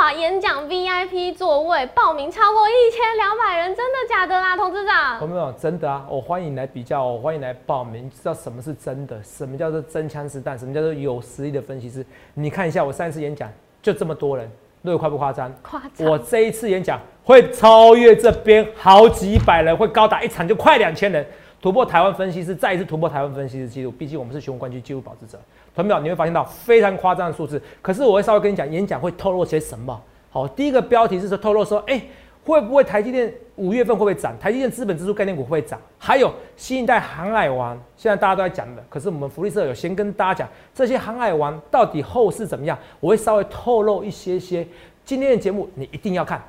哇，演讲 VIP 座位报名超过一千两百人，真的假的啦，董事长？有没有真的啊？我欢迎来比较，我欢迎来报名，知道什么是真的，什么叫做真枪实弹，什么叫做有实力的分析师。你看一下我上一次演讲就这么多人，略夸不夸张？夸张。我这一次演讲会超越这边好几百人，会高达一场就快两千人。突破台湾分析师，再一次突破台湾分析师记录。毕竟我们是雄冠军纪录保持者。同学们，你会发现到非常夸张的数字。可是我会稍微跟你讲，演讲会透露些什么？好，第一个标题是说透露说，哎，会不会台积电五月份会不会涨？台积电资本支出概念股会不会涨？还有新一代航海王，现在大家都在讲的。可是我们福利社有先跟大家讲，这些航海王到底后市怎么样？我会稍微透露一些些。今天的节目你一定要看。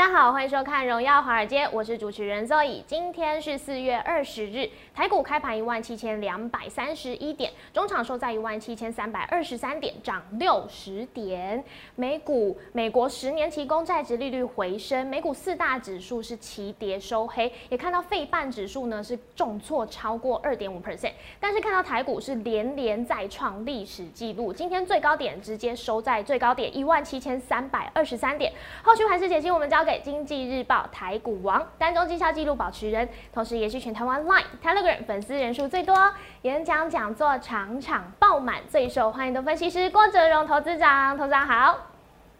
大家好，欢迎收看《荣耀华尔街》，我是主持人 Zoe。今天是四月二十日，台股开盘一万七千两百三十一点，中场收在一万七千三百二十三点，涨六十点。美股美国十年期公债值利率回升，美股四大指数是齐跌收黑，也看到费半指数呢是重挫超过二点五 percent，但是看到台股是连连再创历史纪录，今天最高点直接收在最高点一万七千三百二十三点。后续盘势解析，我们交给经济日报台股王单中绩效纪录保持人，同时也是全台湾 Line、Telegram 粉丝人数最多、演讲讲座场场爆满、最受欢迎的分析师郭哲荣投资长。投资长好，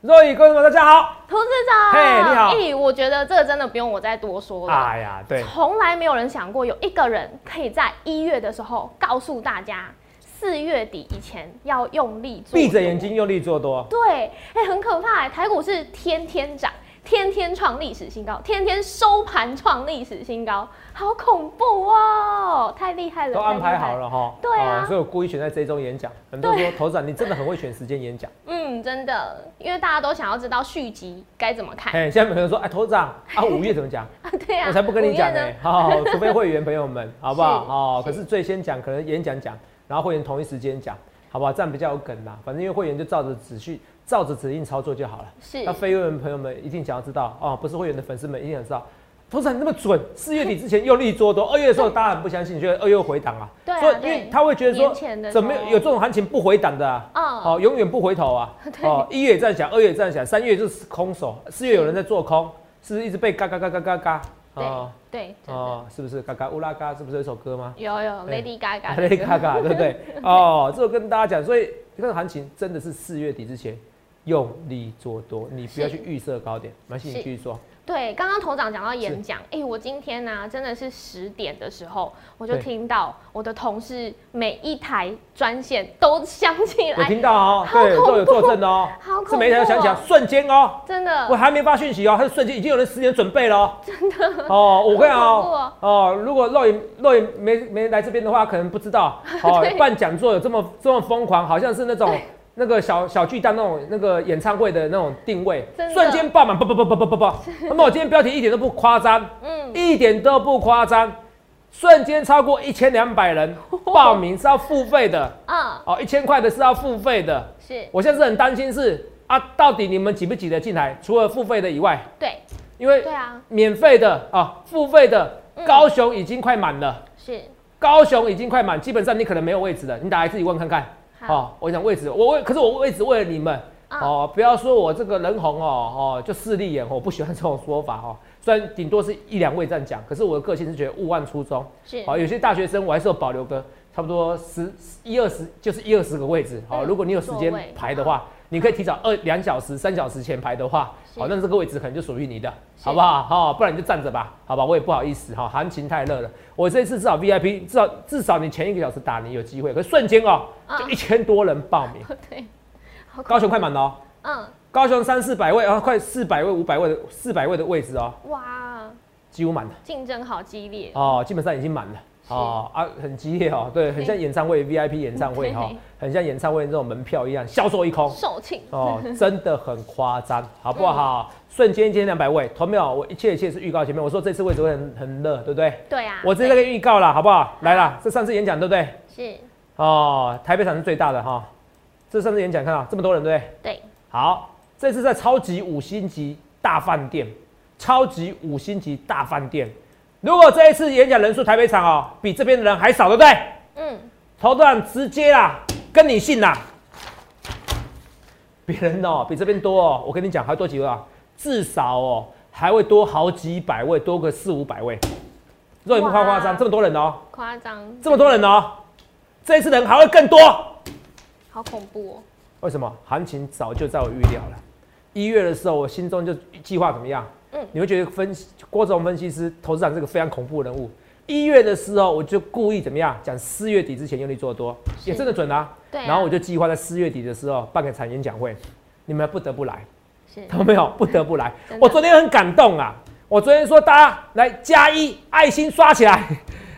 若雨观众们大家好，投资长，嘿你好哎，我觉得这个真的不用我再多说了。哎呀，对，从来没有人想过有一个人可以在一月的时候告诉大家，四月底以前要用力做，闭着眼睛用力做多。对，哎、很可怕、台股是天天涨，天天创历史新高，天天收盘创历史新高，好恐怖哦！太厉害了，都安排好了。哈，对啊哦所以我故意选在这一周演讲。很多人说，投资长你真的很会选时间演讲。嗯，真的，因为大家都想要知道续集该怎么看。哎，现在有人说，哎，投资长啊，五月怎么讲？对啊，我才不跟你讲呢。好好，除非会员朋友们，好不好？是哦，可是最先讲，可能演讲讲，然后会员同一时间讲，好不好？这样比较有梗啦。反正因为会员就照着指序，照着指令操作就好了。是那非会员朋友们一定想要知道哦，不是会员的粉丝们一定想知道，投资长你那么准，四月底之前用力做多，二月的时候大家很不相信，觉得二月回档啊。对啊所以因为他会觉得说怎么有这种行情不回档的啊？嗯哦，永远不回头啊！哦，一月也这样想，二月也这样想，三月就是空手，四月有人在做空，是不是一直被嘎嘎嘎嘎嘎嘎？对哦对，是不是嘎嘎乌拉嘎？是不是有一首歌吗？有有 Lady Gaga，Lady Gaga 对不对？哦，这我跟大家讲，所以这个行情真的是四月底之前用力做多，你不要去预设高点。没关系，你是继续说。对，刚刚头长讲到演讲，哎、我今天呢、真的是十点的时候，我就对。听到我的同事每一台专线都响起有来，听到哦，对，都有作证哦，好恐怖是每一台都响起来哦，瞬间哦。真的。我还没发讯息哦，他是瞬间已经有人十点准备了哦。真的。哦，我跟哦，哦，如果肉眼肉眼没没来这边的话，可能不知道。哦 对，办讲座有这么这么疯狂，好像是那种对那个小小巨蛋那种那个演唱会的那种定位瞬间爆满，不不不不不不不。那么我今天标题一点都不夸张，嗯，一点都不夸张，瞬间超过一千两百人 报名是要付费的。嗯，哦，一千块的是要付费的。是。我现在是很担心是啊，到底你们挤不挤得进来？除了付费的以外，对。因为对啊，免费的啊，付费的嗯。高雄已经快满了，是。高雄已经快满，基本上你可能没有位置了，你打来自己问看看。好，哦，我讲位置，我为可是我位置为了你们。嗯哦，不要说我这个人红哦哦就势利眼，我不喜欢这种说法哦。虽然顶多是一两位这样讲，可是我的个性是觉得勿忘初衷。是好、有些大学生我还是有保留个差不多十一二十，就是一二十个位置。好、嗯如果你有时间排的话，你可以提早二两小时、三小时前排的话，是。好、那这个位置可能就属于你的，好不好？好、不然你就站着吧，好吧？我也不好意思哈、行情太热了。我这次至少 VIP，至少至少你前一个小时打你有机会，可是瞬间哦，就嗯一千多人报名，对，高雄快满了哦。嗯，高雄三四百位啊，快四百位、五百位的四百位的位置哦，哇，几乎满了。竞争好激烈，哦，基本上已经满了。是哦啊，很激烈哦，对，很像演唱会 VIP 演唱会哈、对很像演唱会这种门票一样，销售一空售罄，哦，真的很夸张，好不好？瞬间一千两百位，同没有？我一切一切是预告前面，我说这次位置会很很热，对不对？对啊，我直接在预告了，好不好？来啦，这上次演讲对不对？是，哦，台北场是最大的哈、这上次演讲看到这么多人对不对？对，好，这次在超级五星级大饭店，超级五星级大饭店。如果这一次演讲人数台北场哦，比这边的人还少，对不对？嗯，投资人直接啦，跟你信啦。别人哦比这边多哦，我跟你讲还多几位啊，至少哦还会多好几百位，多个四五百位。若你不夸夸张，这么多人哦，夸张，这么多人哦，这一次人还会更多，好恐怖哦。为什么？行情早就在我预料了。一月的时候，我心中就计划怎么样？嗯，你会觉得分析郭总分析师、投资长这个非常恐怖的人物。一月的时候，我就故意怎么样讲？四月底之前用力做多，也真的准啊。对。然后我就计划在四月底的时候办个产演讲会，你们不得不来。是。有没有？不得不来。我昨天很感动啊！我昨天说大家来加一爱心刷起来。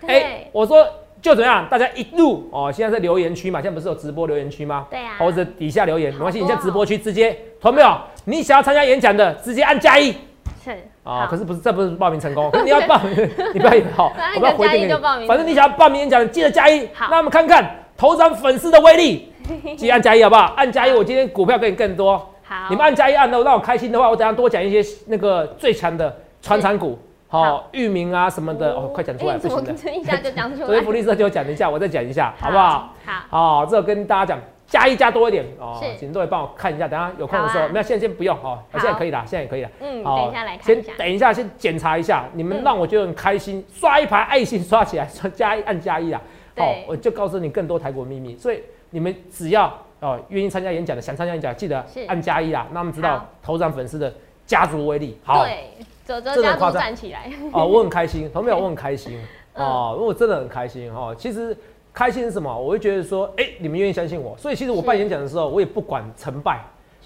哎，我说就怎样？大家一路哦，现在在留言区嘛，现在不是有直播留言区吗？对啊。或者底下留言没关系，你在直播区直接，同没有？你想要参加演讲的，直接按加一。是。啊，可是不是这不是报名成功，你要报名，你不要好，我们要回应你。反正你想要报名演讲，记得加一。好，那我们看看头涨粉丝的威力，记得按加一好不好？按加一，我今天股票给你更多。好，你们按加一按的让我开心的话，我等下多讲一些那个最强的传产股，好，域名啊什么的，哦，快讲出来，不行的，一下就讲出来。所以福利社就讲一下，我再讲一下，好不好？好，好，这跟大家讲。加一加多一点哦，请各位帮我看一下，等下有空的时候，那现在先不用哦，现在可以了，现在也可以了。嗯，等一下来看先等一下，先检查一下，你们让我觉得很开心，刷一排爱心刷起来，刷加一按加一啊。好，我就告诉你更多台股秘密，所以你们只要哦愿意参加演讲的，想参加演讲，记得按加一啊，那我们知道头涨粉丝的家族威力。好，对，泽泽家族站起来。哦，我很开心，同没有我很开心。哦，我真的很开心哦，其实。开心是什么？我会觉得说，哎，你们愿意相信我，所以其实我办演讲的时候，我也不管成败。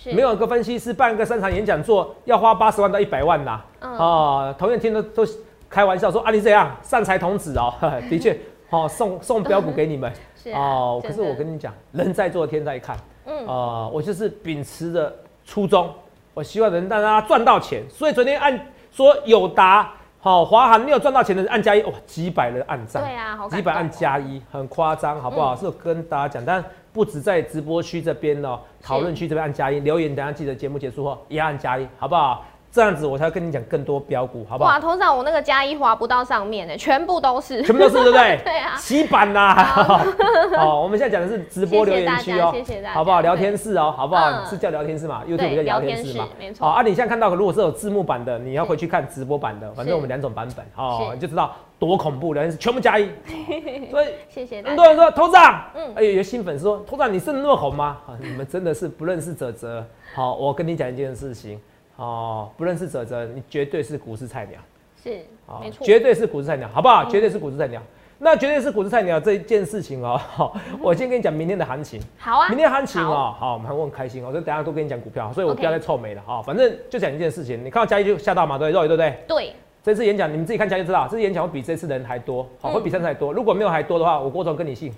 没有一个分析师办一个三场演讲座要花八十万到一百万呐。啊，同样听的都开玩笑说啊，你这样善财童子哦，的确，哦，送送标股给你们。哦，可是我跟你讲，人在做天在看。嗯。啊，我就是秉持着初衷，我希望能让大家赚到钱，所以昨天按说有答。好，华航，你有赚到钱的按加一，哇，几百人按赞，对啊，几百按加一，很夸张，好不好？是跟大家讲，但不止在直播区这边哦，讨论区这边按加一，留言等下记得节目结束后也按加一，好不好？这样子我才跟你讲更多标股，好不好？哇，头上我那个加一划不到上面呢，全部都是，全部都是，对不对？对啊，洗版呐。好，我们现在讲的是直播留言区哦，谢谢大家，好不好？聊天室哦，好不好？是叫聊天室嘛？YouTube 叫聊天室嘛？没错。好啊，你现在看到如果是有字幕版的，你要回去看直播版的，反正我们两种版本，哦，你就知道多恐怖，聊天室全部加一。所以谢谢。很多人说头长，嗯，哎，有新粉丝说头长你是那么红吗？啊，你们真的是不认识泽泽。好，我跟你讲一件事情。哦，不认识泽泽，你绝对是股市菜鸟，是，没错，绝对是股市菜鸟，好不好？绝对是股市菜鸟，那绝对是股市菜鸟这一件事情哦。好，我先跟你讲明天的行情，好啊，明天行情哦，好，我们很开心哦，就等下都跟你讲股票，所以我不要再臭美了啊。反正就讲一件事情，你看到嘉义就吓到嘛，对，肉对不对？对，这次演讲你们自己看下就知道，这次演讲会比这次人还多，好，会比上次还多。如果没有还多的话，我郭总跟你信，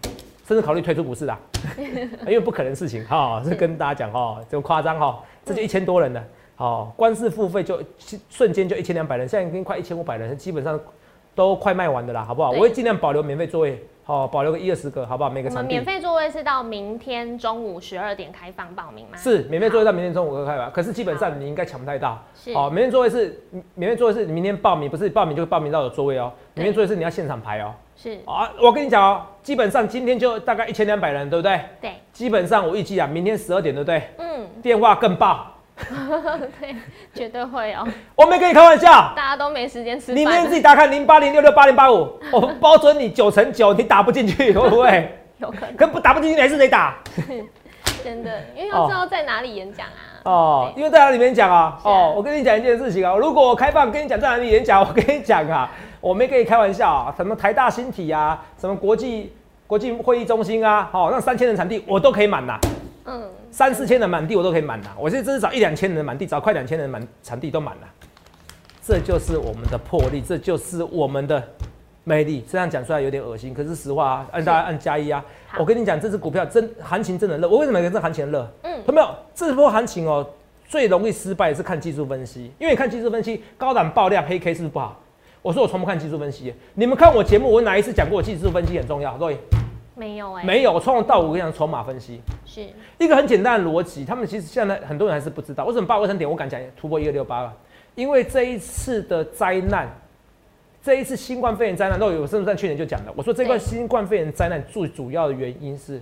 甚至考虑退出股市的，因为不可能事情哈，是跟大家讲哈，这么夸张哈，这就一千多人了。好，官司付费就瞬间就一千两百人，现在已经快一千五百人，基本上都快卖完的啦，好不好？我会尽量保留免费座位，好，保留个一二十个，好不好？每个场地。免费座位是到明天中午十二点开放报名吗？是，免费座位到明天中午开放，可是基本上你应该抢不太到。是，好，免费座位是免费座位是你明天报名，不是报名就报名到有座位哦。免费座位是你要现场排哦。是啊，我跟你讲哦，基本上今天就大概一千两百人，对不对？对。基本上我预计啊，明天十二点，对不对？嗯。电话更爆。对，绝对会哦。我没跟你开玩笑，大家都没时间吃。你明天自己打开零八零六六八零八五，我包准你九成九你打不进去，会不会？有可能。可不打不进去，你还是得打。真的，因为要知道在哪里演讲啊。哦，因为在哪里演讲啊？哦，我跟你讲一件事情啊，如果我开放跟你讲在哪里演讲，我跟你讲啊，我没跟你开玩笑啊，什么台大新体啊，什么国际国际会议中心啊，好，那三千人场地我都可以满呐。嗯，三四千人满地我都可以满了，我现在至少一两千人满地，找快两千人满场地都满了，这就是我们的魄力，这就是我们的魅力。这样讲出来有点恶心，可是实话啊，按大家按加一啊。我跟你讲，这支股票真行情真的热，我为什么跟这行情热？嗯，有没有这波行情哦？最容易失败是看技术分析，因为看技术分析高档爆量黑 K 是不是不好？我说我从不看技术分析，你们看我节目，我哪一次讲过技术分析很重要？各位。没有哎，没有。我从头到尾跟你讲筹码分析，是一个很简单的逻辑。他们其实现在很多人还是不知道，为什么八二三点我敢讲突破一二六八了？因为这一次的灾难，这一次新冠肺炎灾难，都有甚至在去年就讲了，我说这个新冠肺炎灾难最主要的原因是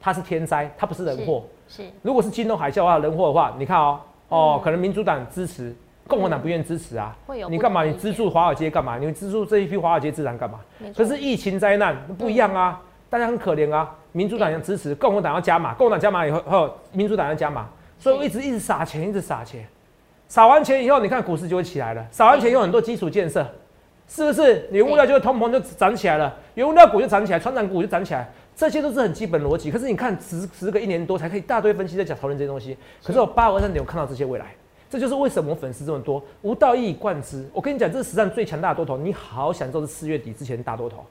它是天灾，它不是人祸。是如果是金融海啸的话，人祸的话，你看哦，哦，嗯可能民主党支持，共和党不愿意支持啊。会有你干嘛？你资助华尔街干嘛？你资助这一批华尔街自然干嘛？可是疫情灾难不一样啊，大家很可怜啊。民主党要支持，共和党要加码，共和党加码以后，后民主党要加码，所以我一直一直撒钱，一直撒钱，撒完钱以后，你看股市就会起来了。撒完钱有很多基础建设，是不是？你物料就会通膨就涨起来了，原物料股就涨起来，传染股就涨起来，这些都是很基本逻辑。可是你看，时时隔一年多才可以一大堆分析在讲讨论这些东西，可是我八二三点我看到这些未来。这就是为什么我粉丝这么多，无道一以贯之。我跟你讲，这是史上最强大的多头，你好好享受这四月底之前的大多头。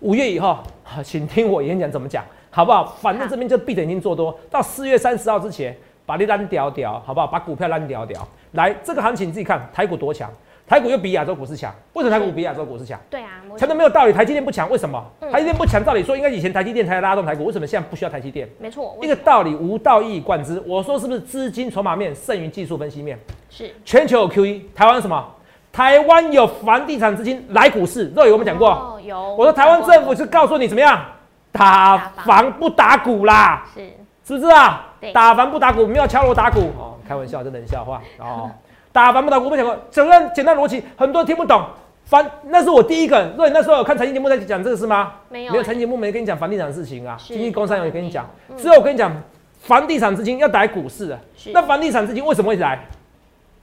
五月以后，请听我演讲怎么讲，好不好？反正这边就闭着眼睛做多，到四月三十号之前把你烂掉掉，好不好？把股票烂掉掉。来，这个行情你自己看，台股多强，台股又比亚洲股市强。为什么台股比亚洲股市强？对啊，我强的没有道理，台积电不强，为什么？嗯台积电不强，照理说应该以前台积电才拉动台股，为什么现在不需要台积电？没错，一个道理无道一以贯之。我说是不是资金筹码面胜于技术分析面？是全球有 QE，台湾什么？台湾有房地产资金来股市，这有我们讲过。哦有，我说台湾政府是告诉你怎么样，打房不打股啦，是是不是啊对？打房不打鼓，没有敲锣打鼓哦，开玩笑，真的冷笑话哦。打房不打鼓，我们讲过，简单简单逻辑，很多人听不懂。反那是我第一个，若你那时候有看财经节目在讲这个事吗？没有没有财经节目没跟你讲房地产的事情啊，是经济工商有跟你讲，嗯只有我跟你讲，房地产资金要打股市的。是那房地产资金为什么会起来？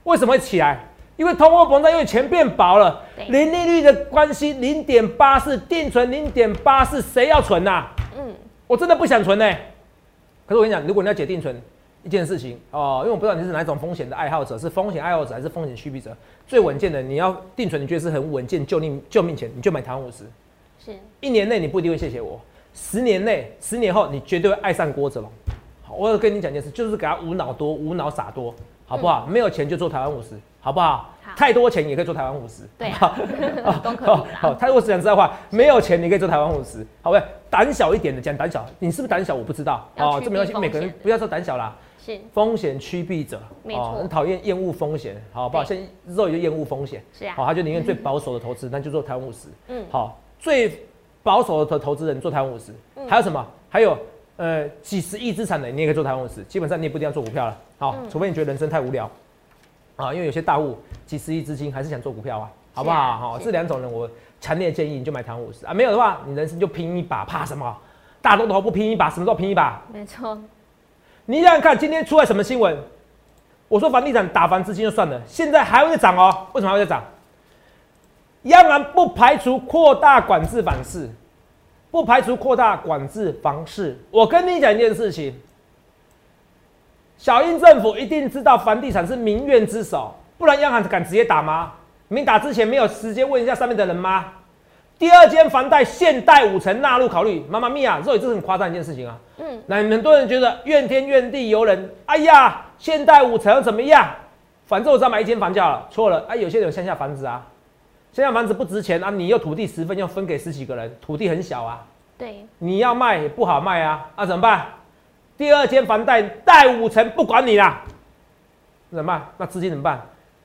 为什么会起来？因为通货膨胀，因为钱变薄了，零利率的关系，零点八四，定存零点八四，谁要存呐、嗯我真的不想存呢、可是我跟你讲，如果你要解定存，一件事情哦，因为我不知道你是哪一种风险的爱好者，是风险爱好者还是风险趋避者。最稳健的，你要定存，你觉得是很稳健救命救命钱，你就买台湾五十。是一年内你不一定会谢谢我，十年内、十年后你绝对会爱上郭子龙。好，我有跟你讲一件事，就是给他无脑多、无脑傻多，好不好？没有钱就做台湾五十，好不好？好太多钱也可以做台湾五十，对啊好好都可以啦好，太多讲实在话，没有钱你可以做台湾五十，好不好？胆小一点的讲胆小，你是不是胆小？我不知道要趋这没关系，每个人不要说胆小啦，是风险趋避者，没错很讨厌厌恶风险，好不好？对像肉也就厌恶风险，是啊好，他就宁愿最 保守的投资，那就做台湾五十。嗯好，最保守的投资人做台湾五十、嗯还有什么？还有呃几十亿资产的，你也可以做台湾五十。基本上你也不一定要做股票了，好，嗯除非你觉得人生太无聊啊，因为有些大户几十亿资金还是想做股票啊，好不好？好，是这两种人我强烈建议你就买台湾五十啊，没有的话你人生就拼一把，怕什么？大多头不拼一把，什么时候拼一把？没错，你想想看，今天出来什么新闻？我说房地产打房资金就算了，现在还会再涨哦。为什么还会再涨？央行不排除扩大管制房市，不排除扩大管制房市。我跟你讲一件事情，小英政府一定知道房地产是民怨之首，不然央行敢直接打吗？你打之前没有时间问一下上面的人吗？第二间房贷现贷五成纳入考虑，妈妈咪呀，肉也是很夸张一件事情啊。嗯那很多人觉得怨天怨地尤人，哎呀，现代五成怎么样？反正我只要买一间房就好了。错了，哎，有些人有乡下房子啊，乡下房子不值钱啊，你又土地十分，要分给十几个人，土地很小啊，对你要卖也不好卖啊，啊怎么办？第二间房贷贷五成不管你啦，怎么办？那资金怎么办？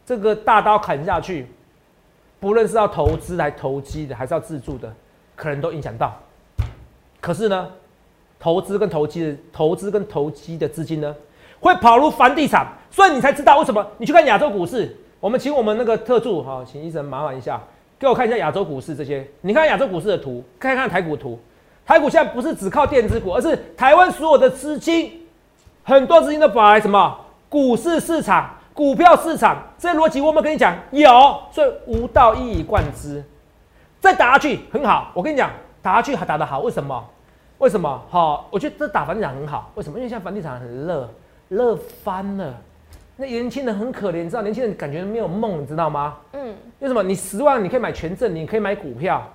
这个大刀砍下去，不论是要投资来投机的，还是要自住的，可能都影响到。可是呢，投资跟投机的投资跟投机的资金呢，会跑入房地产，所以你才知道为什么你去看亚洲股市。我们请我们那个特助哈，请医生麻烦一下，给我看一下亚洲股市这些。你看亚洲股市的图，看看台股图。台股现在不是只靠电子股，而是台湾所有的资金，很多资金都跑来什么股市市场、股票市场。这些逻辑我们跟你讲有，所以无道一以贯之。再打下去很好，我跟你讲，打下去还打得好，为什么？为什么？好，我觉得这打房地产很好，为什么？因为现在房地产很热，热翻了。那年轻人很可怜，你知道，年轻人感觉没有梦，你知道吗？嗯为什么？你十万你可以买权证，你可以买股票，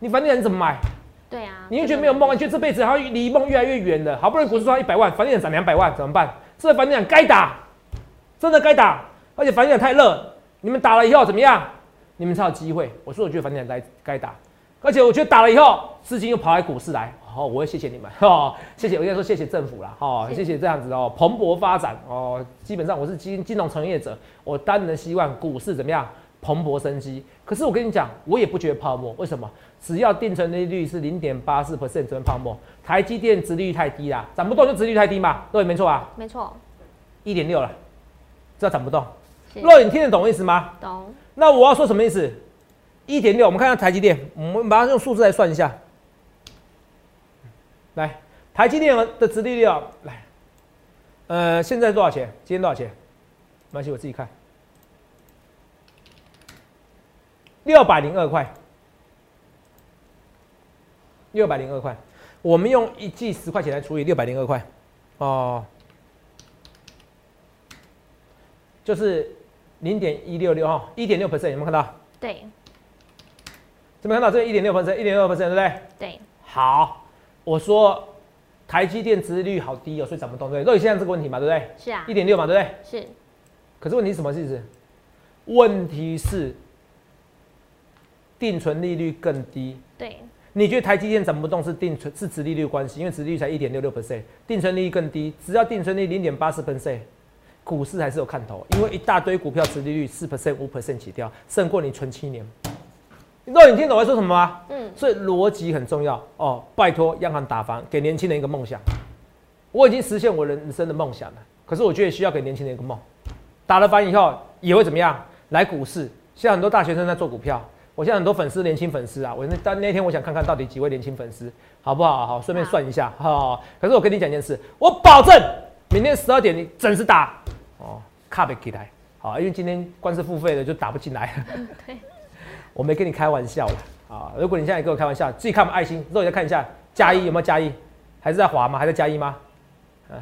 你房地产怎么买？对啊，你又觉得没有梦，你觉得这辈子好像离梦越来越远了。好不容易股市赚一百万，房地产涨两百万，怎么办？这房地产该打，真的该打。而且房地产太热，你们打了以后怎么样？你们才有机会。我说我觉得房地产该该打，而且我觉得打了以后，资金又跑来股市来，哦，我会谢谢你们，哦，谢谢，我应该说谢谢政府啦，哦，谢谢这样子哦，蓬勃发展哦，基本上我是金金融从业者，我当然希望股市怎么样蓬勃生机。可是我跟你讲，我也不觉得泡沫，为什么？只要定存利率是零点八四 percent，只能泡沫。台积电殖利率太低啦，涨不动就殖利率太低嘛，对，没错啊，没错，一点六了，知道涨不动。若你听得懂意思吗？懂，那我要说什么意思？一点六，我们看看台积电，我们把它用数字来算一下。来，台积电的殖利率啊，来，呃，现在多少钱？今天多少钱？没关系，我自己看，六百零二块，六百零二块。我们用一季十块钱来除以六百零二块，哦，就是零点一六六哈，一点六 percent，有没有看到？对怎么看到这个一点六 percent，一点六 percent，对不对？对，好，我说台积电殖利率好低哦，所以涨不动，对不对？都有现在这个问题嘛，对不对？是啊一，点六嘛，对不对？是可是问题是什么意思？问题是定存利率更低。对，你觉得台积电涨不动是定存是殖利率关系？因为殖利率才一点六六 percent，定存利率更低，只要定存率零点八四 percent，股市还是有看头，因为一大堆股票殖利率四 percent 五 percent 起跳，胜过你存七年。你知道你听懂我在说什么吗？嗯，所以逻辑很重要哦。拜托央行打房，给年轻人一个梦想。我已经实现我人生的梦想了，可是我觉得需要给年轻人一个梦。打了房以后也会怎么样？来股市，现在很多大学生在做股票。我现在很多粉丝，年轻粉丝啊，我那当那天我想看看到底几位年轻粉丝，好不好？好，顺便算一下哈、可是我跟你讲一件事，我保证明天十二点你准时打哦，卡不起来。好，因为今天官司付费的就打不进来。对，我没跟你开玩笑了啊！如果你现在跟我开玩笑，自己看我们爱心，肉再看一下加一有没有加一，还是在滑吗？还在加一吗？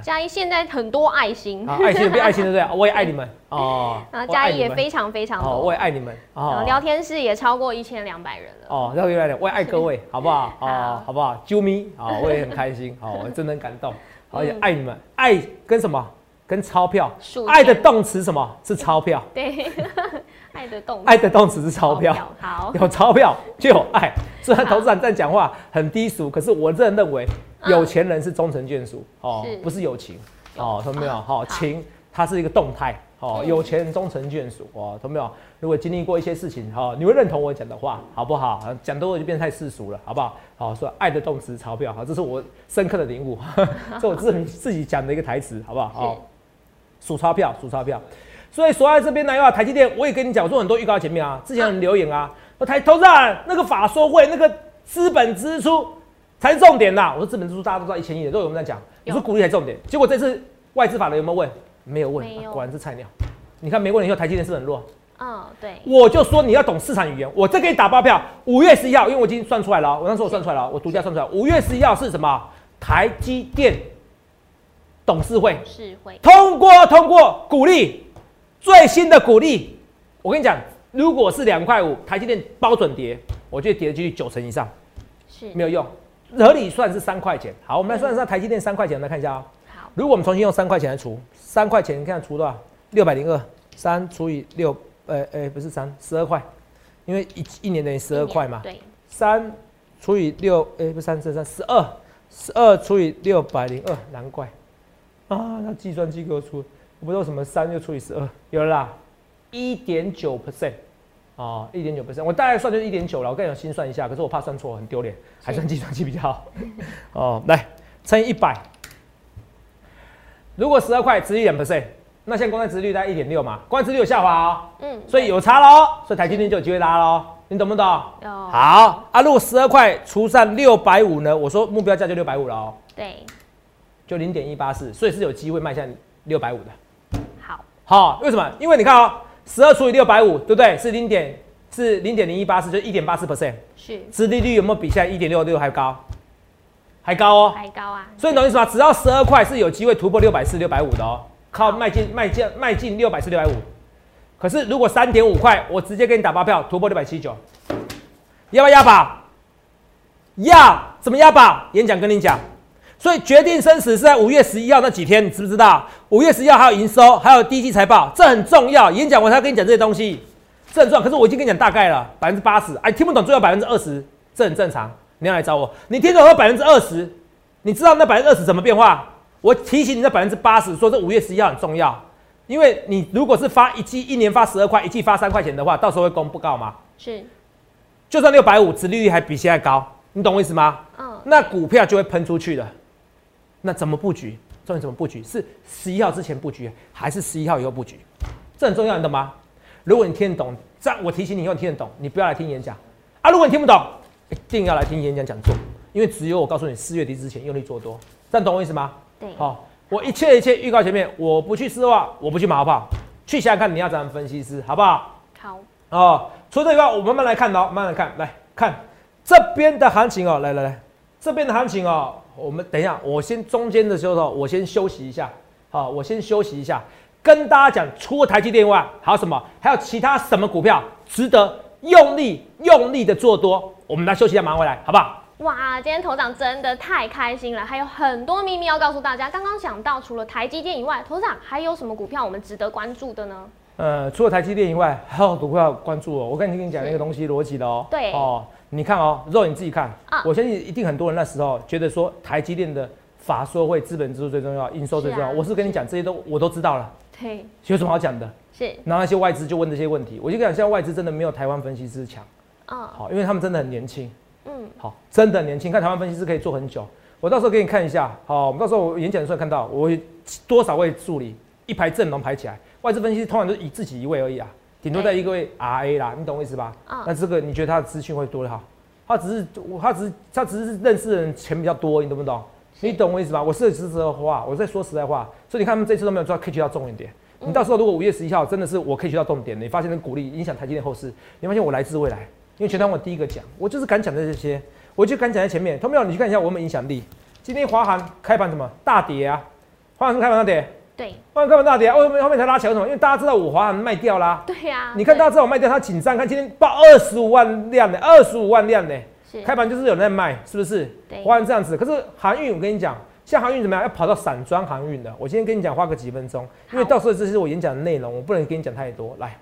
嘉一现在很多爱心，啊，爱心有变爱心对 不对？我也爱你们哦。然后我爱你们嘉一也非常非常哦，我也，爱你们哦。聊天室也超过一千两百人了。哦，要来点，我也爱各位，好不好？哦好，好不好？啾咪，好，我也很开心，好，我真的很感动，好，也嗯爱你们，爱跟什么？跟钞票数，爱的钱动词什么？是钞票，对，爱的动爱的动词是钞票。好，有钞票就有爱。虽然投资人这样讲话很低俗，可是我真的认为有钱人是终成眷属。哦是，不是友情。哦，懂没有？好好，情它是一个动态。哦，嗯有钱人终成眷属。哦，懂没有？如果经历过一些事情哈，你会认同我讲的话，好不好？讲多了就变太世俗了，好不好？好，说爱的动词钞票，好，这是我深刻的领悟，这是我自己自己讲的一个台词，好不好？好，数钞票，数钞票。所以说在这边呢，要台积电，我也跟你讲，我说很多预告前面啊，之前有人留言啊，我台投资人那个法说会那个资本支出才是重点呐。我说资本支出大家都知道一千亿的，都有人在讲，我说有鼓励才重点，结果这次外资法人有没有问？没有问，有啊果然是菜鸟。你看没问以后，台积电是很弱。嗯，对，我就说你要懂市场语言，我这给你打包票。五月十一号，因为我已经算出来了哦，我那时候我算出来了哦，我独家算出来。五月十一号是什么？台积电董事会。通过通过鼓励最新的鼓励，我跟你讲，如果是两块五，台积电包准跌，我觉得跌的几率九成以上，是。没有用，合理算是三块钱。好，我们来算一下台积电三块钱，我们来看一下啊、好，如果我们重新用三块钱来除，三块钱你看除多少？六百零二，三除以六，呃呃不是三，十二块，因为一一年等于十二块嘛。对，三除以六，哎、不是三，是三，十二，十二除以六百零二，难怪啊！那计算机给我出，我不知道什么三又除以十二，有了啦，一点九 percent，哦，一点九 percent，我大概算就是一点九了，我刚才有心算一下，可是我怕算错，很丢脸，还算计算机比较好。哦，来乘以一百，如果十二块值一点 percent，那现在公债值率大概一点六嘛，公债值率有下滑哦，嗯，所以有差喽，所以台积电就有机会拉喽，你懂不懂？有，好啊，如果十二块除上六百五呢？我说目标价就六百五了哦，对，就零点一八四，所以是有机会迈向六百五的。好，好，为什么？因为你看哦，十二除以六百五，对不对？是零点是零点零一八四，就一点八四 percent，是殖利率有没有比现在一点六六还高？还高哦。还高啊，所以你懂意思吗？只要十二块是有机会突破六百四、六百五的哦，靠迈进迈进迈进六百四、六百五。可是如果三点五块，我直接给你打包票突破六百七九，要不要押宝？要，怎么押宝？演讲跟你讲。所以决定生死是在五月十一号那几天，你知不知道？五月十一号还有营收，还有第一季财报，这很重要。演讲我才要跟你讲这些东西，这很重要。可是我已经跟你讲大概了，百分之八十，哎，听不懂最后百分之二十，这很正常。你要来找我，你听懂说百分之二十，你知道那百分之二十怎么变化？我提醒你那百分之八十，说这五月十一号很重要，因为你如果是发一季一年发十二块，一季发三块钱的话，到时候会公布告吗？是，就算六百五，殖利率还比现在高，你懂我意思吗？嗯，那股票就会喷出去了。那怎么布局？重点怎么布局？是十一号之前布局，还是十一号以后布局？这很重要，你懂吗？如果你听得懂，这样我提醒你以后你听得懂，你不要来听演讲啊。如果你听不懂，一定要来听演讲讲座，因为只有我告诉你四月底之前用力做多，这样懂我意思吗？对，好，我一切一切预告前面，我不去丝袜，我不去马后炮，去想想看你要怎样分析师，好不好？好，哦，除了这以外，我慢慢来看哦，慢慢来看，来看这边的行情哦，来来来，这边的行情哦，我们等一下，我先中间的时候，我先休息一下，好，我先休息一下，跟大家讲，除了台积电外，还有什么？还有其他什么股票值得用力用力的做多？我们来休息一下，马上回来，好不好？哇，今天头长真的太开心了，还有很多秘密要告诉大家。刚刚讲到，除了台积电以外，头长还有什么股票我们值得关注的呢？呃，除了台积电以外，还有股票关注哦。我跟你跟你讲那个东西逻辑的哦。对哦，你看哦，肉你自己看。啊。我相信一定很多人那时候觉得说台积电的法说会资本支出最重要，营收最重要。是啊我是跟你讲这些都我都知道了，对，有什么好讲的？是，然后那些外资就问这些问题，我就跟你讲，现在外资真的没有台湾分析师强，嗯好，因为他们真的很年轻，嗯，好，真的很年轻。看台湾分析师可以做很久，我到时候给你看一下，好，我们到时候我演讲的时候看到我多少位助理，一排阵容排起来，外资分析师通常都以自己一位而已啊，顶多在一个位 RA 啦，你懂我意思吧？嗯那这个你觉得他的资讯会多得好？他只是他只是他只是认识的人钱比较多，你懂不懂？你懂我意思吧？我是实在话，我在说实在话，所以你看他们这次都没有抓 catch 到重点。嗯你到时候如果五月十一号真的是我 catch 到重点，你发现那鼓励影响台积电后市，你发现我来自未来，因为全台湾我第一个讲，我就是敢讲的这些，我就敢讲在前面。同没有？你去看一下我们影响力？今天华航开盘什么大跌啊？华航是开盘大跌？对，华航开盘大跌啊，为什么后面才拉起来？为什么？因为大家知道我华航卖掉啦。对呀、你看大家知道我卖掉，它紧张，看今天报二十五万辆呢，二十五万辆呢。是开盘就是有人在卖，是不是？对华航这样子，可是航运我跟你讲，像航运怎么样？要跑到散装航运的。我今天跟你讲，花个几分钟，因为好到时候这是我演讲的内容，我不能跟你讲太多。来，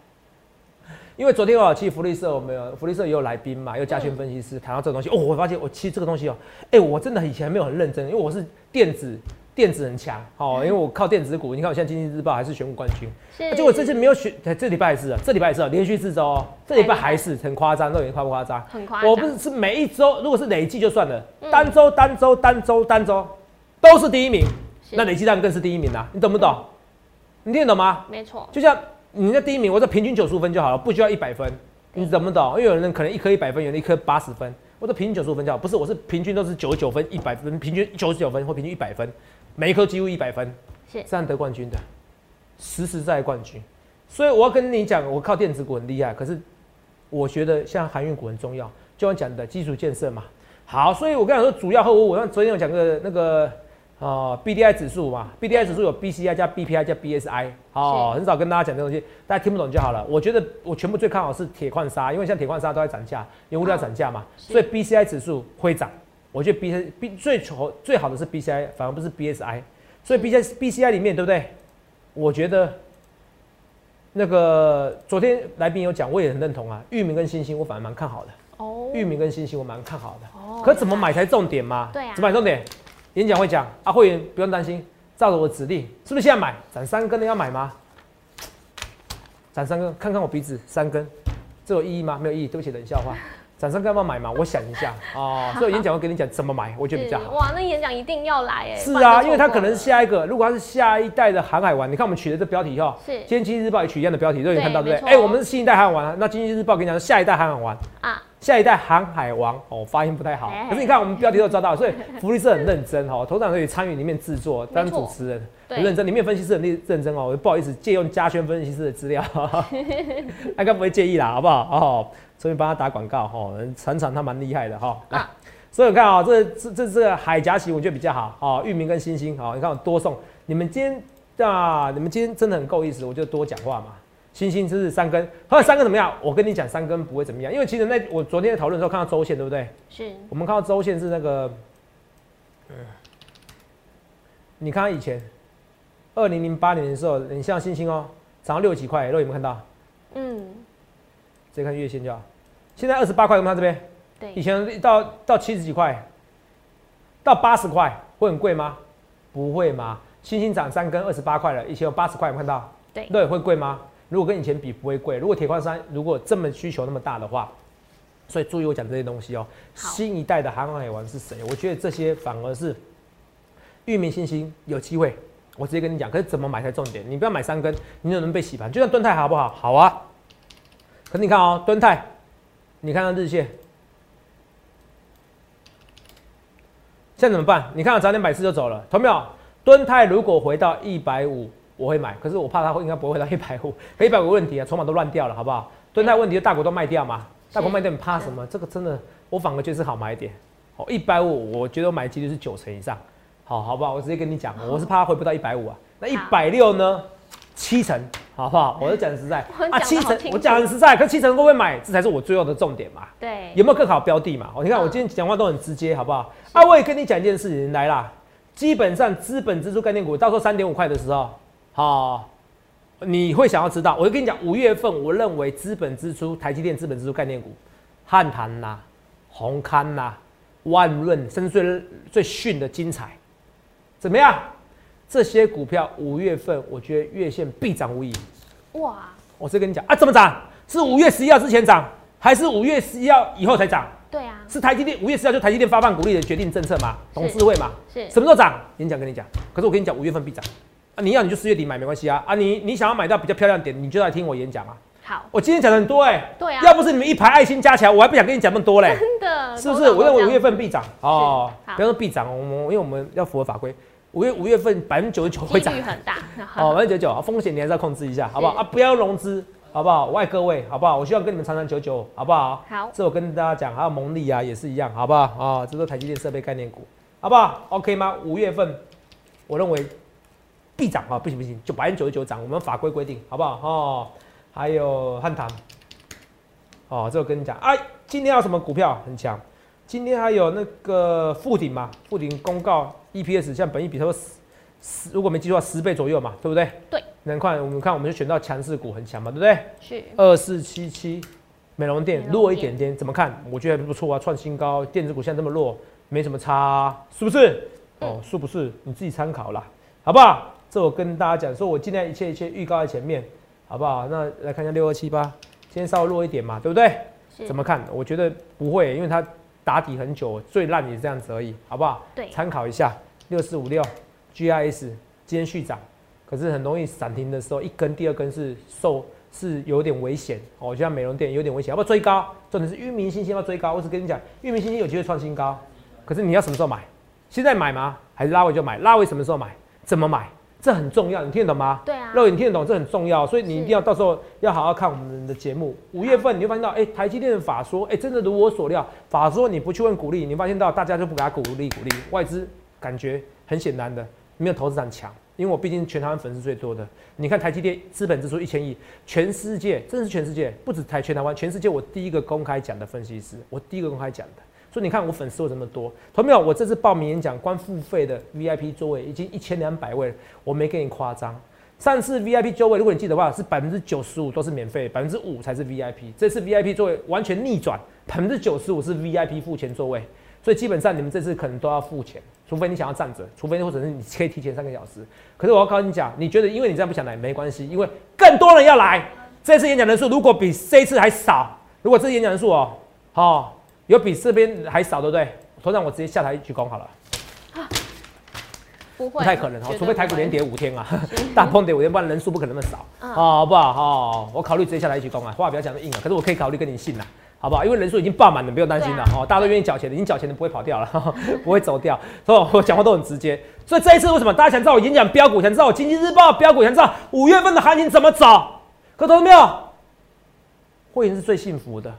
因为昨天我去福利社，我们有福利社也有来宾嘛，有加权分析师谈到这个东西，哦，我发现我其实这个东西哦，哎、我真的以前没有很认真，因为我是电子电子很强，哦，因为我靠电子股，你看我现在经济日报还是选股冠军。是，结果这次没有选，哎这礼拜也是啊，这礼拜也是啊，连续四周哦，这礼拜还是很。夸张，到底夸不夸张？很夸张，我不是是每一周，如果是累计就算了，嗯。单周单周单周单周都是第一名，那累计当然更是第一名啦，你懂不懂？你听得懂吗？没错，就像你在第一名，我说平均九十五分就好了，不需要一百分，你懂不懂？因为有人可能一科一百分，有人一科八十分，我说平均九十五分就好，不是，我是平均都是九十九分、一百分，平均九十九分或平均一百分，每一科几乎一百分，是这样得冠军的，实实在在冠军。所以我要跟你讲，我靠电子股很厉害，可是我觉得像航运股很重要，就像讲的基础建设嘛。好，所以我跟你说，主要后我我昨天有讲个那个呃 BDI 指数嘛，BDI 指数有 BCI 加 BPI 加 BSI，哦，很少跟大家讲这东西，大家听不懂就好了。我觉得我全部最看好是铁矿砂，因为像铁矿砂都在涨价，原物料涨价嘛，是所以 BCI 指数会涨。我觉得 B C B 最丑最好的是 BCI，反而不是 BSI。所以 BCI BCI 里面对不对？我觉得那个昨天来宾有讲，我也很认同啊。域名跟星星我反而蛮看好的，哦，域名跟星星我蛮看好的。哦可怎么买才重点嘛？对啊怎么买重点？演讲会讲啊，会员不用担心，照着我指令，是不是现在买？涨三根的要买吗？涨三根，看看我鼻子三根，这有意义吗？没有意义，对不起，冷笑话。涨三根要不要买嘛？我想一下。哦，所以我演讲会跟你讲怎么买，我觉得比较好。哇，那演讲一定要来哎，是啊，因为他可能是下一个，如果他是下一代的航海王，你看我们取的这标题哈，是今天经济日报也取一样的标题，都有看到对不对？哎、我们是新一代航海王啊，那经济日报跟你讲是下一代航海王，啊，下一代航海王哦，发音不太好。哎，可是你看我们标题都抓到，所以福利是很认真哦，头长可以参与里面制作当主持人，认真，里面分析师很认认真哦，我不好意思借用嘉轩分析师的资料，大概不会介意啦，好不好？哦，顺便帮他打广告哦，常常他蛮厉害的哈、来啊所以你看啊、这这这这个海峡型我觉得比较好哦，域名跟星星哦，你看我多送你们今天啊，你们今天真的很够意思，我就多讲话嘛。星星就是三根，后来三根怎么样？我跟你讲，三根不会怎么样，因为其实那我昨天在讨论的时候看到周线，对不对？是我们看到周线是那个，嗯，你看以前二零零八年的时候，你像星星哦，涨到六几块，肉有没有看到？嗯，直接看月线就好。现在二十八块，我们看这边对以前到到七十几块，到八十块会很贵吗？不会吗？星星涨三根二十八块了，以前有八十块，有没有看到？对对，会贵吗？如果跟以前比不会贵。如果铁矿山如果这么需求那么大的话，所以注意我讲这些东西哦。新一代的航海王是谁？我觉得这些反而是域名星星有机会。我直接跟你讲，可是怎么买才重点？你不要买三根，你就能被洗盘。就像敦泰好不好？好啊。可是你看哦，敦泰，你看看日线，现在怎么办？你看到涨点百四就走了，同没有？敦泰如果回到一百五，我会买，可是我怕它会应该不会回到一百五，可一百五问题啊，筹码都乱掉了，好不好？敦泰问题就大股都卖掉嘛，大股卖掉你怕什么？这个真的，我反而觉得是好买点。哦，一百五，我觉得我买的几率是九成以上，好好不好？我直接跟你讲，我是怕它回不到一百五啊。那一百六呢？七成，好不好？我是讲实在啊，七成我讲很实在，可是七成会不会买？这才是我最后的重点嘛。对，有没有更好标的嘛？哦，你看我嗯今天讲话都很直接，好不好？啊，我也跟你讲一件事情，来啦，基本上资本支出概念股到时候三点五块的时候，好、你会想要知道。我就跟你讲，五月份我认为资本支出，台积电资本支出概念股，汉唐啦、宏康啦、万润，甚至最最逊的精彩，怎么样？这些股票五月份，我觉得月线必涨无疑。哇，我是跟你讲啊，怎么涨？是五月十一号之前涨，还是五月十一号以后才涨？对啊，是台积电五月十号就台积电发放股利的决定政策嘛，董事会嘛，是什么时候涨？演讲跟你讲，可是我跟你讲，五月份必涨啊！你要你就四月底买没关系啊啊！你你想要买到比较漂亮点，你就来听我演讲啊！好，我今天讲的很多哎、对啊要不是你们一排爱心加起来，我还不想跟你讲那么多嘞，真的，是不是？我认为五月份必涨哦不要说必涨，我们因为我们要符合法规，五月五月份百分之九十九会涨几率，很大，哦，百分之九九，风险你还是要控制一下，好不好啊？不要融资，好不好？我爱各位，好不好？我希望跟你们长长久久，好不好？好这我跟大家讲，还有蒙利啊，也是一样，好不好？啊、这都台积电设备概念股，好不好？OK 吗？五月份，我认为必涨啊，不行不行，就百分之九十九涨，我们法规规定，好不好？哦，还有汉唐，哦，这我跟你讲，哎、今天有什么股票很强？今天还有那个富鼎嘛，富鼎公告 EPS 像本益比差不多十十，如果没记错十倍左右嘛，对不对？对。能看我们看，我们就选到强势股很强嘛，对不对？是二四七七，美容店弱一点点，怎么看？我觉得还不错啊，创新高，电子股现在这么弱，没什么差、啊，是不是？哦，是不是？你自己参考啦，好不好？这我跟大家讲，说我尽量一切一切预告在前面，好不好？那来看一下六二七八，今天稍微弱一点嘛，对不对？是怎么看？我觉得不会，因为它打底很久，最烂也是这样子而已，好不好？对参考一下六四五六 GIS 今天续涨，可是很容易涨停的时候，一根第二根是受是有点危险哦，就像美容店有点危险，要不要追高？重点是域名信息要追高，我只跟你讲，域名信息有机会创新高，可是你要什么时候买？现在买吗？还是拉尾就买？拉尾什么时候买？怎么买？这很重要，你听得懂吗？对啊，肉眼听得懂，这很重要，所以你一定要到时候要好好看我们的节目。五月份你会发现到，哎、台积电的法说，哎、真的如我所料，法说你不去问鼓励，你发现到大家就不给他鼓励鼓励，外资感觉很显然的没有投资场强，因为我毕竟全台湾粉丝最多的。你看台积电资本支出一千亿，全世界真的是全世界，不止台全台湾，全世界我第一个公开讲的分析师，我第一个公开讲的。所以你看我粉丝有这么多，同没有？我这次报名演讲光付费的 VIP 座位已经一千两百位了，我没给你夸张。上次 VIP 座位，如果你记得的话，是百分之九十五都是免费，百分之五才是 VIP。这次 VIP 座位完全逆转，百分之九十五是 VIP 付钱座位，所以基本上你们这次可能都要付钱，除非你想要站着，除非或者是你可以提前三个小时。可是我要告诉你讲，你觉得因为你这样不想来没关系，因为更多人要来。这次演讲人数如果比这次还少，如果这次演讲人数哦，哦，有比这边还少，对不对？头长我直接下台一鞠躬好了。不会，不太可能哦除非台股连跌五天啊，大崩跌五天，不然人数不可能那么少，好不好？哦，我考虑直接下台一鞠躬啊，话不要讲的硬啊，可是我可以考虑跟你信啦，好不好？因为人数已经爆满了，不用担心了哦，大家都愿意缴钱的，已经缴钱的不会跑掉了，不会走掉，所以我讲话都很直接。所以这一次为什么大家想知道我演讲标股，想知道我经济日报标股，想知道五月份的行情怎么走？可投资没有？会员是最幸福的。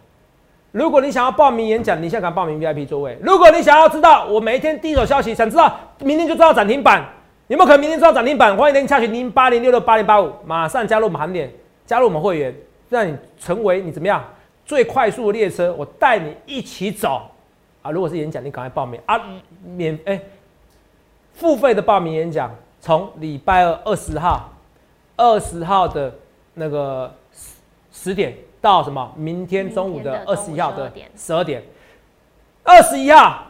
如果你想要报名演讲，你现在赶报名 VIP 座位。如果你想要知道我每一天第一手消息，想知道明天就知道涨停板，有没有可能明天知道涨停板？欢迎您洽询零八零六六八零八五，马上加入我们行列，加入我们会员，让你成为你怎么样最快速的列车，我带你一起走啊！如果是演讲，你赶快报名啊！免哎、付费的报名演讲，从礼拜二二十号，二十号的那个十十点到什么？明天中午的二十一号的12点十二点，二十一号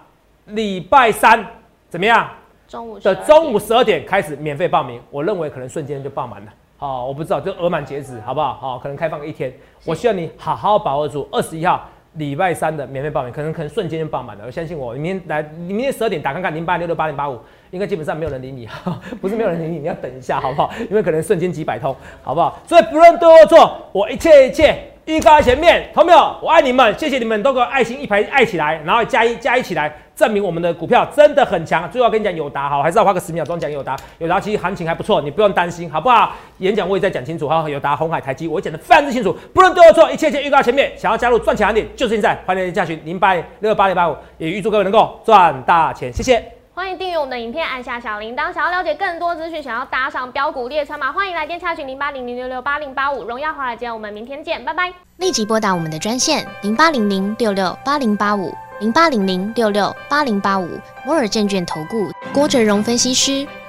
礼拜三怎么样？中午的中午十二点开始免费报名，我认为可能瞬间就爆满了。好、我不知道，就额满截止，好不好？好、可能开放一天。我希望你好好把握住二十一号礼拜三的免费报名，可能可能瞬间就爆满了。我相信我，明天来，你明天十二点打看看零八六六八零八五，应该基本上没有人理你，不是没有人理你，你要等一下，好不好？因为可能瞬间几百通，好不好？所以不论对或错，我一切一切预告在前面，同没有？我爱你们，谢谢你们都给我爱心一排爱起来，然后加一加一起来，证明我们的股票真的很强。最后跟你讲友达，好，还是要花个十秒钟讲友达。友达其实行情还不错，你不用担心，好不好？演讲我也在讲清楚，好，友达、红海、台积，我讲的非常之清楚。不论对或错，一切一切预告前面。想要加入赚钱行列，就是现在，欢迎加群零八零六八零八五，也预祝各位能够赚大钱，谢谢。欢迎订阅我们的影片，按下小铃铛。想要了解更多资讯，想要搭上标股列车吗？欢迎来电洽询零八零零六六八零八五。荣耀华尔街，我们明天见，拜拜。立即拨打我们的专线零八零零六六八零八五零八零零六六八零八五摩尔证券投顾郭哲荣分析师。